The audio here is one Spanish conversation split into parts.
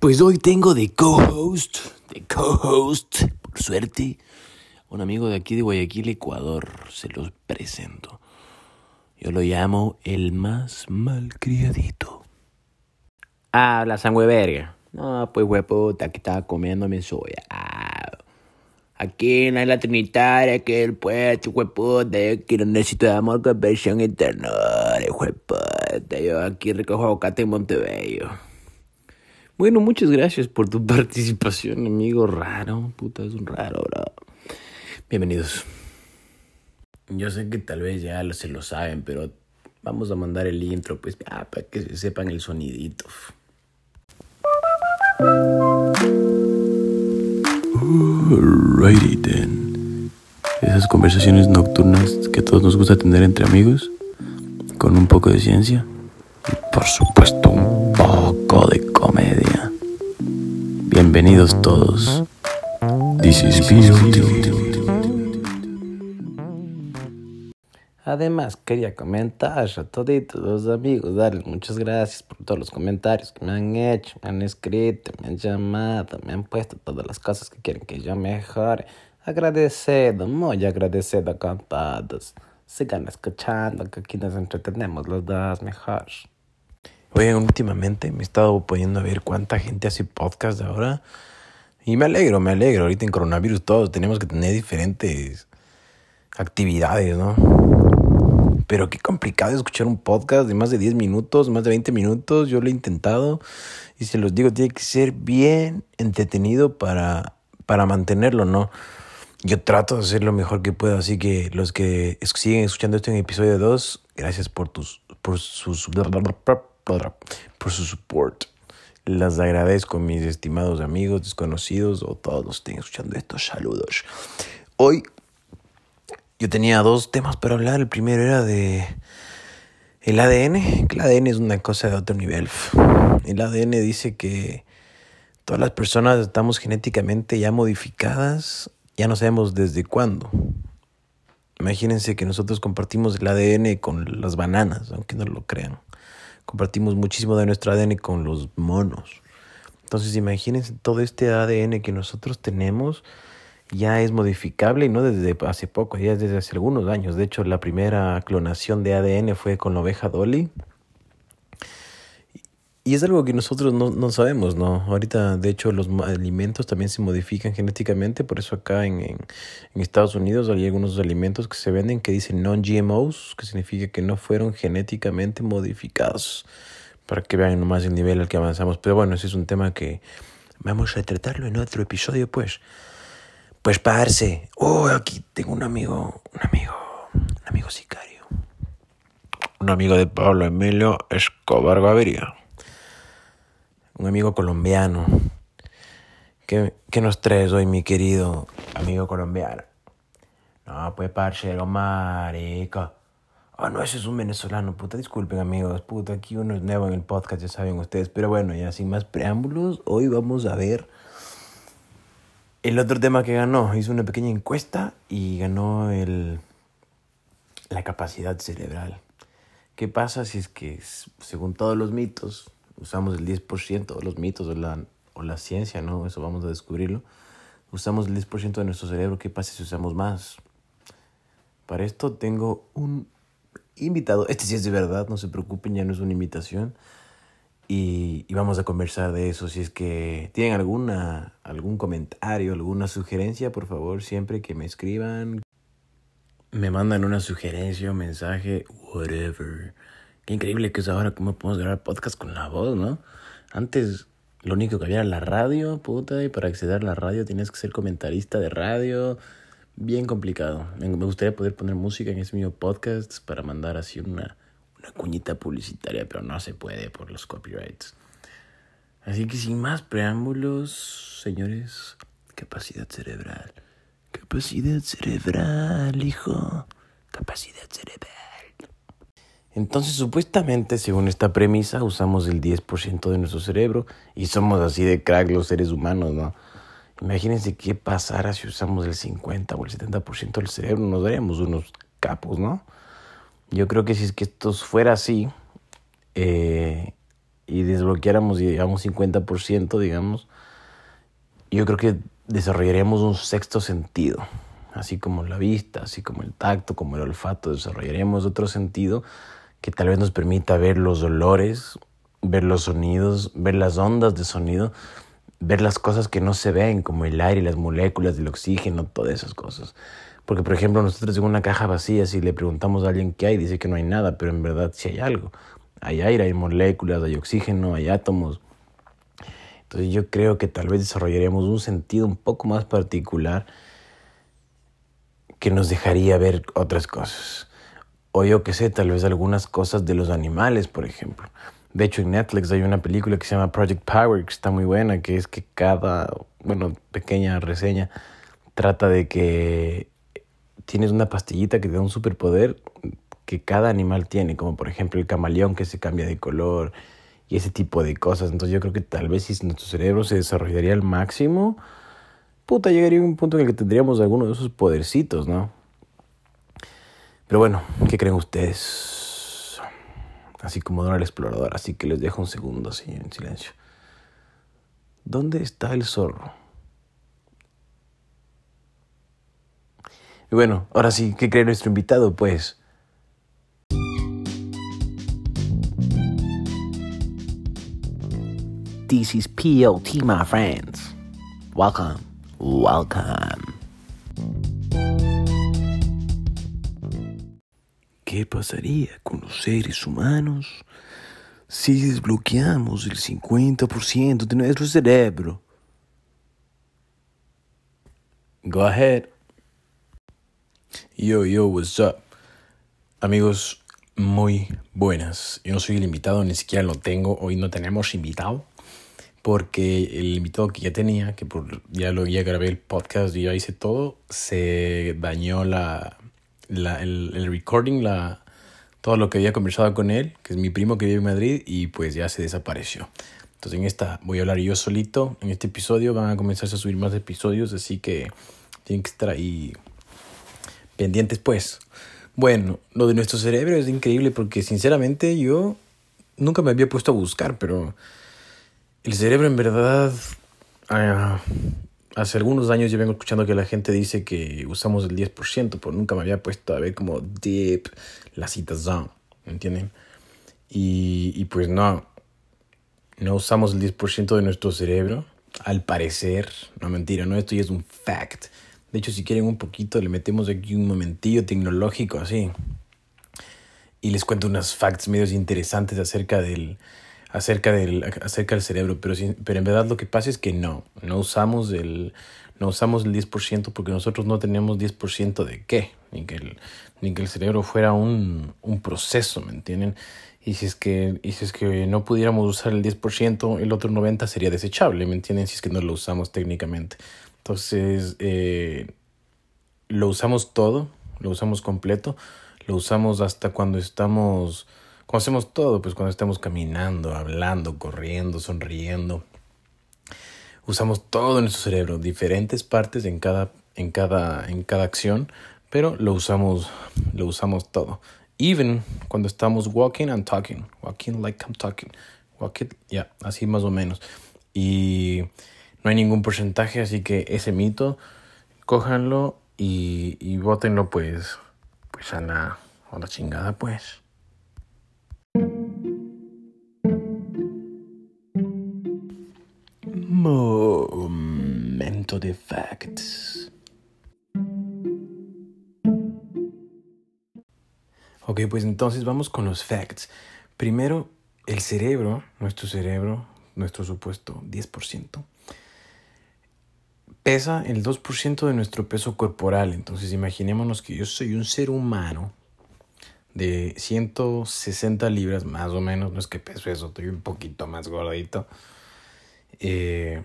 Pues hoy tengo de co-host, de co-host, por suerte, un amigo de aquí de Guayaquil, Ecuador. Se los presento. Yo lo llamo el más malcriadito. Ah, la sangre verga. No, pues hueputa, que estaba comiéndome soya. Aquí en la Trinitaria, que el puesto, hueputa, yo quiero necesito de amor, conversión eterna, hueputa. Yo aquí recojo aguacate en Montebello. Bueno, muchas gracias por tu participación, amigo raro. Puta, es un raro, bro. Bienvenidos. Yo sé que tal vez ya se lo saben, pero vamos a mandar el intro, pues, ah, para que sepan el sonidito. Alrighty then. Esas conversaciones nocturnas que a todos nos gusta tener entre amigos, con un poco de ciencia y por supuesto un Bienvenidos todos. This is Además, quería comentar a toditos los amigos, darles muchas gracias por todos los comentarios que me han hecho, me han escrito, me han llamado, me han puesto todas las cosas que quieren que yo mejore. Agradecido, muy agradecido con todos. Sigan escuchando, que aquí nos entretenemos los dos mejor. Oigan, últimamente me he estado poniendo a ver cuánta gente hace podcast ahora. Y me alegro, me alegro. Ahorita en coronavirus todos tenemos que tener diferentes actividades, ¿no? Pero qué complicado escuchar un podcast de más de 10 minutos, más de 20 minutos. Yo lo he intentado y se los digo, tiene que ser bien entretenido para, para mantenerlo, ¿no? Yo trato de hacer lo mejor que puedo, así que los que siguen escuchando esto en episodio 2, gracias por tus por sus por su support. Las agradezco, mis estimados amigos, desconocidos o todos los que estén escuchando estos saludos. Hoy yo tenía dos temas para hablar. El primero era de el ADN. El ADN es una cosa de otro nivel. El ADN dice que todas las personas estamos genéticamente ya modificadas, ya no sabemos desde cuándo. Imagínense que nosotros compartimos el ADN con las bananas, aunque no lo crean. Compartimos muchísimo de nuestro ADN con los monos. Entonces imagínense todo este ADN que nosotros tenemos ya es modificable y no desde hace poco, ya es desde hace algunos años. De hecho, la primera clonación de ADN fue con la oveja Dolly. Y es algo que nosotros no, no, sabemos, ¿no? Ahorita, de hecho, los alimentos también se modifican genéticamente, por eso acá en, en, Estados Unidos hay algunos alimentos que se venden que dicen non-GMOs, que significa que no fueron genéticamente modificados, para que vean nomás el nivel al que avanzamos. Pero bueno, ese es un tema que vamos a tratarlo en otro episodio, pues. Pues parce, oh, aquí tengo un amigo, un amigo, un amigo sicario. Un amigo de Pablo Emilio Escobar Gaviria. Un amigo colombiano. ¿Qué, ¿Qué, nos traes hoy, mi querido amigo colombiano? No, pues parcero, marica. Ah, no, ese es un venezolano, puta, disculpen amigos, puta, aquí uno es nuevo en el podcast, ya saben ustedes. Pero bueno, ya sin más preámbulos, hoy vamos a ver el otro tema que ganó, hizo una pequeña encuesta y ganó el, la capacidad cerebral. ¿Qué pasa si es que, según todos los mitos, usamos el 10% de los mitos o la, o la ciencia, ¿no? Eso vamos a descubrirlo. Usamos el 10% de nuestro cerebro, ¿qué pasa si usamos más? Para esto tengo un invitado, este sí es de verdad, no se preocupen, ya no es una invitación. Y, y, vamos a conversar de eso. Si es que tienen alguna, algún comentario, alguna sugerencia, por favor, siempre que me escriban, me mandan una sugerencia, un mensaje, whatever. Qué increíble que es ahora cómo podemos grabar podcast con la voz, ¿no? Antes lo único que había era la radio, puta, y para acceder a la radio tienes que ser comentarista de radio. Bien complicado. Me gustaría poder poner música en ese mismo podcast para mandar así una una cuñita publicitaria, pero no se puede por los copyrights. Así que sin más preámbulos, señores, capacidad cerebral. Capacidad cerebral, hijo. Capacidad cerebral. Entonces, supuestamente, según esta premisa, usamos el 10% de nuestro cerebro y somos así de crack los seres humanos, ¿no? Imagínense qué pasara si usamos el 50 o el 70% del cerebro, nos daríamos unos capos, ¿no? Yo creo que si es que esto fuera así, eh, y desbloqueáramos un 50%, digamos, yo creo que desarrollaríamos un sexto sentido, así como la vista, así como el tacto, como el olfato, desarrollaríamos otro sentido que tal vez nos permita ver los olores, ver los sonidos, ver las ondas de sonido, ver las cosas que no se ven, como el aire, las moléculas del oxígeno, todas esas cosas. Porque, por ejemplo, nosotros en una caja vacía, si le preguntamos a alguien qué hay, dice que no hay nada, pero en verdad sí hay algo. Hay aire, hay moléculas, hay oxígeno, hay átomos. Entonces yo creo que tal vez desarrollaríamos un sentido un poco más particular que nos dejaría ver otras cosas. O yo que sé, tal vez algunas cosas de los animales, por ejemplo. De hecho, en Netflix hay una película que se llama Project Power, que está muy buena, que es que cada, bueno, pequeña reseña trata de que tienes una pastillita que te da un superpoder que cada animal tiene, como por ejemplo el camaleón que se cambia de color y ese tipo de cosas. Entonces yo creo que tal vez si nuestro cerebro se desarrollaría al máximo, puta, llegaría un punto en el que tendríamos alguno de esos podercitos, ¿no? Pero bueno, ¿qué creen ustedes? Así como Dora el explorador, así que les dejo un segundo así en silencio. ¿Dónde está el zorro? Y bueno, ahora sí, ¿qué cree nuestro invitado? Pues This is PLT, my friends. Welcome, welcome. ¿Qué pasaría con los seres humanos si desbloqueamos el 50% de nuestro cerebro? Go ahead. Yo, yo, what's up? Amigos, muy buenas. Yo no soy el invitado, ni siquiera lo tengo. Hoy no tenemos invitado porque el invitado que ya tenía, que por, ya lo ya grabé el podcast y ya hice todo, se dañó la, la el, el, recording, la, todo lo que había conversado con él, que es mi primo que vive en Madrid, y pues ya se desapareció. Entonces en esta voy a hablar yo solito. En este episodio van a comenzar a subir más episodios, así que tienen que estar ahí pendientes pues. Bueno, lo de nuestro cerebro es increíble porque sinceramente yo nunca me había puesto a buscar, pero el cerebro en verdad, ah, hace algunos años yo vengo escuchando que la gente dice que usamos el 10%, pero nunca me había puesto a ver como deep la citación, ¿entienden? Y, y pues no, no usamos el 10% de nuestro cerebro, al parecer, no mentira, no, esto ya es un fact. De hecho, si quieren un poquito, le metemos aquí un momentillo tecnológico así. Y les cuento unas facts medios interesantes acerca del, acerca del, acerca del cerebro, pero, pero en verdad lo que pasa es que no, no usamos el, no usamos el 10% porque nosotros no tenemos 10% de qué, ni que el, ni que el cerebro fuera un, un proceso, ¿me entienden? Y si, es que, y si es que no pudiéramos usar el 10%, el otro 90% sería desechable, ¿me entienden? Si es que no lo usamos técnicamente. Entonces, eh, lo usamos todo, lo usamos completo, lo usamos hasta cuando estamos cuando hacemos todo, pues cuando estamos caminando, hablando, corriendo, sonriendo, usamos todo nuestro cerebro, diferentes partes en cada, en cada, en cada acción, pero lo usamos, lo usamos todo. Even cuando estamos walking and talking, walking like I'm talking, walking, ya, así más o menos. Y no hay ningún porcentaje, así que ese mito, cójanlo y, y bótenlo pues, pues a la, a la chingada pues. Momento de facts. Ok, pues entonces vamos con los facts. Primero, el cerebro, nuestro cerebro, nuestro supuesto 10%, pesa el 2% de nuestro peso corporal. Entonces imaginémonos que yo soy un ser humano de 160 libras más o menos, no es que peso eso, estoy un poquito más gordito. Eh,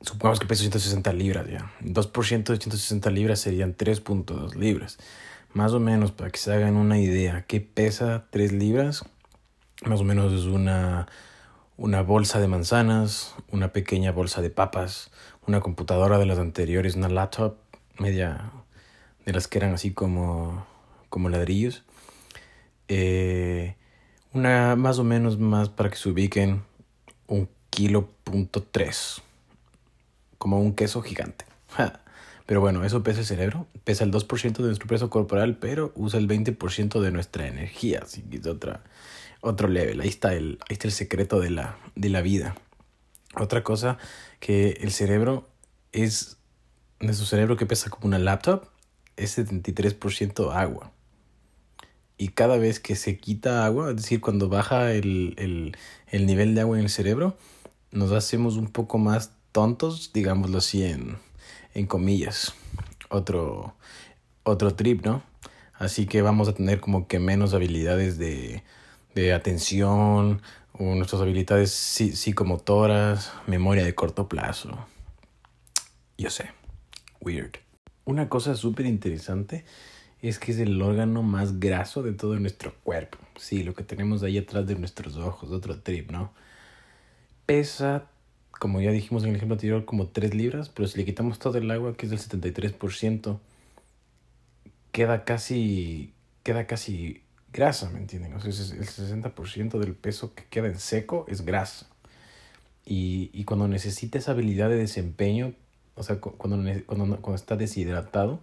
supongamos que peso 160 libras ya. 2% de 160 libras serían 3.2 libras. Más o menos, para que se hagan una idea, ¿qué pesa 3 libras? Más o menos es una, una bolsa de manzanas, una pequeña bolsa de papas, una computadora de las anteriores, una laptop media de las que eran así como, como ladrillos. Eh, una más o menos más para que se ubiquen un kilo punto tres. Como un queso gigante. Pero bueno, eso pesa el cerebro. Pesa el 2% de nuestro peso corporal, pero usa el 20% de nuestra energía. Así que es otra, otro level. Ahí está el, ahí está el secreto de la, de la vida. Otra cosa que el cerebro es, nuestro cerebro que pesa como una laptop, es 73% agua. Y cada vez que se quita agua, es decir, cuando baja el, el, el nivel de agua en el cerebro, nos hacemos un poco más tontos, digámoslo así en, en comillas. Otro, otro trip, ¿no? Así que vamos a tener como que menos habilidades de, de atención, o nuestras habilidades psicomotoras, memoria de corto plazo. Yo sé, weird. Una cosa súper interesante es que es el órgano más graso de todo nuestro cuerpo. Sí, lo que tenemos ahí atrás de nuestros ojos, otro trip, ¿no? Pesa, como ya dijimos en el ejemplo anterior, como 3 libras, pero si le quitamos todo el agua, que es del 73%, queda casi, queda casi grasa, ¿me entienden? O sea, el 60% del peso que queda en seco es grasa. Y, y cuando necesita esa habilidad de desempeño, o sea, cuando, cuando, cuando está deshidratado,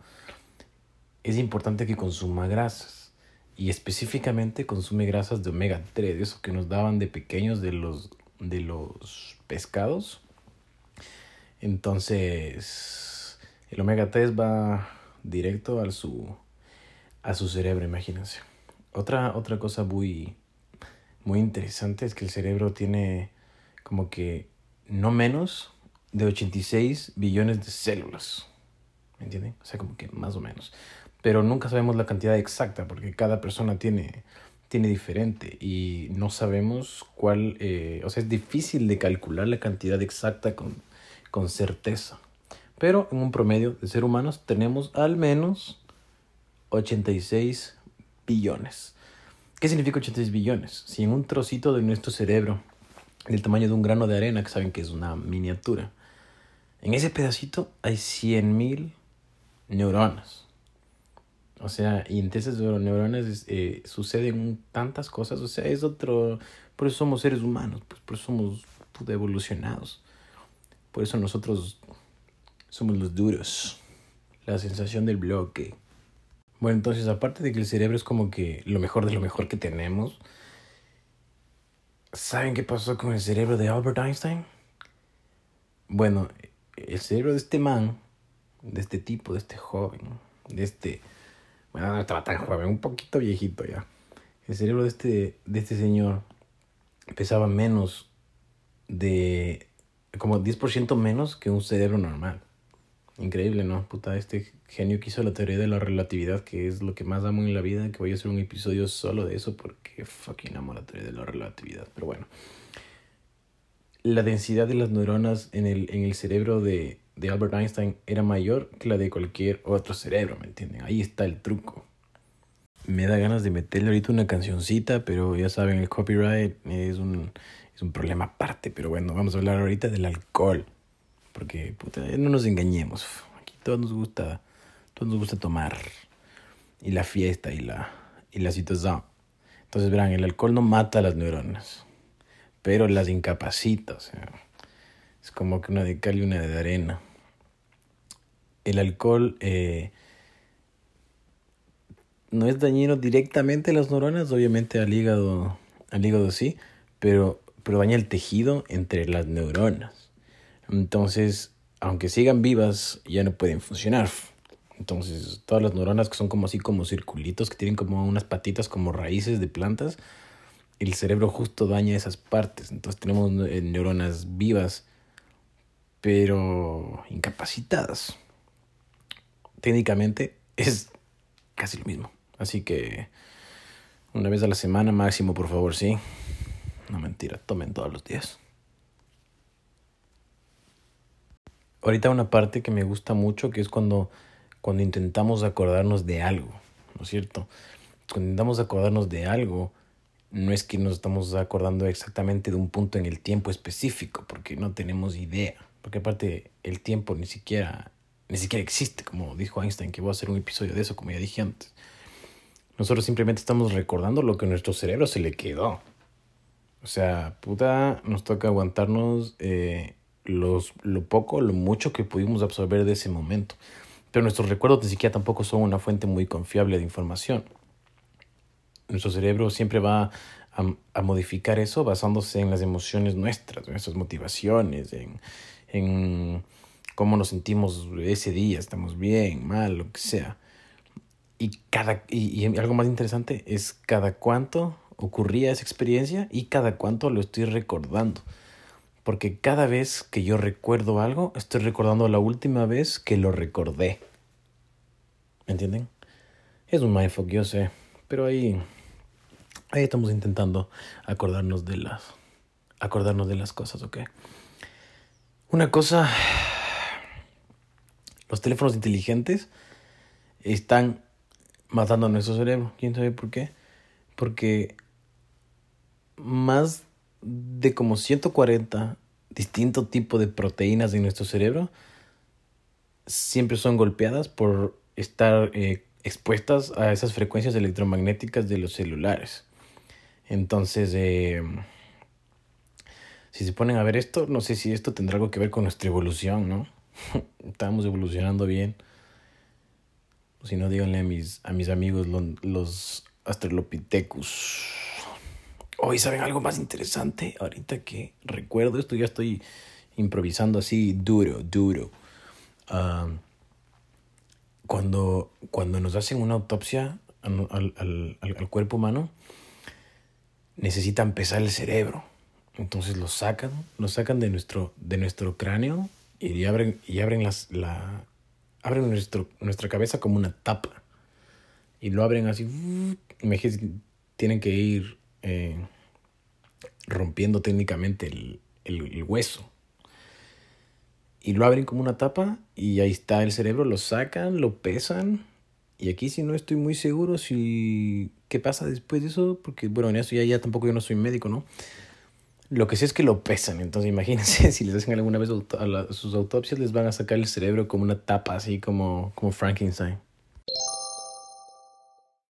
es importante que consuma grasas. Y específicamente consume grasas de omega 3, eso que nos daban de pequeños de los, de los pescados. Entonces, el omega 3 va directo a su, su cerebro, imagínense. Otra, otra cosa muy, muy interesante es que el cerebro tiene como que no menos de 86 billones de células. ¿Me entienden? O sea, como que más o menos. Pero nunca sabemos la cantidad exacta porque cada persona tiene, tiene diferente y no sabemos cuál, eh, o sea, es difícil de calcular la cantidad exacta con, con certeza. Pero en un promedio de ser humanos tenemos al menos 86 billones. ¿Qué significa 86 billones? Si en un trocito de nuestro cerebro, del tamaño de un grano de arena, que saben que es una miniatura, en ese pedacito hay 100.000 neuronas. O sea, y entre esas neuronas eh, suceden tantas cosas. O sea, es otro... Por eso somos seres humanos, pues por eso somos evolucionados. Por eso nosotros somos los duros. La sensación del bloque. Bueno, entonces aparte de que el cerebro es como que lo mejor de lo mejor que tenemos, ¿saben qué pasó con el cerebro de Albert Einstein? Bueno, el cerebro de este man, de este tipo, de este joven, de este, bueno, no estaba tan joven, un poquito viejito ya. El cerebro de este, de este señor pesaba menos de, como 10% menos que un cerebro normal. Increíble, ¿no? Puta, este genio que hizo la teoría de la relatividad, que es lo que más amo en la vida, que voy a hacer un episodio solo de eso porque fucking amo la teoría de la relatividad. Pero bueno, la densidad de las neuronas en el, en el cerebro de, de Albert Einstein era mayor que la de cualquier otro cerebro, ¿me entienden? Ahí está el truco. Me da ganas de meterle ahorita una cancioncita, pero ya saben, el copyright es un, es un problema aparte. Pero bueno, vamos a hablar ahorita del alcohol. Porque, no nos engañemos. Aquí todos nos gusta, todos nos gusta tomar. Y la fiesta y la, y la situación. Entonces, verán, el alcohol no mata las neuronas, pero las incapacita. O sea, es como que una de cal y una de arena. El alcohol eh, no es dañino directamente a las neuronas, obviamente al hígado, al hígado sí, pero, pero daña el tejido entre las neuronas. Entonces, aunque sigan vivas, ya no pueden funcionar. Entonces, todas las neuronas que son como así como circulitos, que tienen como unas patitas como raíces de plantas, el cerebro justo daña esas partes. Entonces tenemos eh, neuronas vivas, pero incapacitadas. Técnicamente es casi lo mismo. Así que una vez a la semana máximo, por favor, sí. No mentira, tomen todos los días. ahorita una parte que me gusta mucho, que es cuando, cuando intentamos acordarnos de algo, ¿no es cierto? Cuando intentamos acordarnos de algo, no es que nos estamos acordando exactamente de un punto en el tiempo específico, porque no tenemos idea. Porque aparte el tiempo ni siquiera, ni siquiera existe, como dijo Einstein, que voy a hacer un episodio de eso, como ya dije antes. Nosotros simplemente estamos recordando lo que a nuestro cerebro se le quedó. O sea, puta, nos toca aguantarnos eh, los, lo poco, lo mucho que pudimos absorber de ese momento. Pero nuestros recuerdos ni siquiera tampoco son una fuente muy confiable de información. Nuestro cerebro siempre va a, a modificar eso basándose en las emociones nuestras, en nuestras motivaciones, en, en cómo nos sentimos ese día, estamos bien, mal, lo que sea. Y, cada, y, y algo más interesante es cada cuánto ocurría esa experiencia y cada cuánto lo estoy recordando. Porque cada vez que yo recuerdo algo, estoy recordando la última vez que lo recordé. ¿Me entienden? Es un mindfuck, yo sé. Pero ahí, ahí estamos intentando acordarnos de las, acordarnos de las cosas, ¿ok? Una cosa, los teléfonos inteligentes están matando a nuestro cerebro. ¿Quién sabe por qué? Porque más de como 140 distintos tipos de proteínas en nuestro cerebro siempre son golpeadas por estar eh, expuestas a esas frecuencias electromagnéticas de los celulares. Entonces, eh, si se ponen a ver esto, no sé si esto tendrá algo que ver con nuestra evolución, ¿no? Estamos evolucionando bien. Si no, díganle a mis, a mis amigos los, Australopithecus. Hoy saben algo más interesante. Ahorita que recuerdo esto, ya estoy improvisando así duro, duro. Uh, cuando, cuando nos hacen una autopsia al, al, al, al, cuerpo humano, necesitan pesar el cerebro. Entonces lo sacan, lo sacan de nuestro, de nuestro cráneo y abren, y abren, las, la, abren nuestro, nuestra cabeza como una tapa. Y lo abren así. Tienen que ir eh, rompiendo técnicamente el, el, el, hueso. Y lo abren como una tapa y ahí está el cerebro, lo sacan, lo pesan. Y aquí si no estoy muy seguro si qué pasa después de eso, porque bueno, en eso ya, ya tampoco yo no soy médico, ¿no? Lo que sé es que lo pesan, entonces imagínense si les hacen alguna vez a sus autopsias les van a sacar el cerebro como una tapa, así como, como Frankenstein.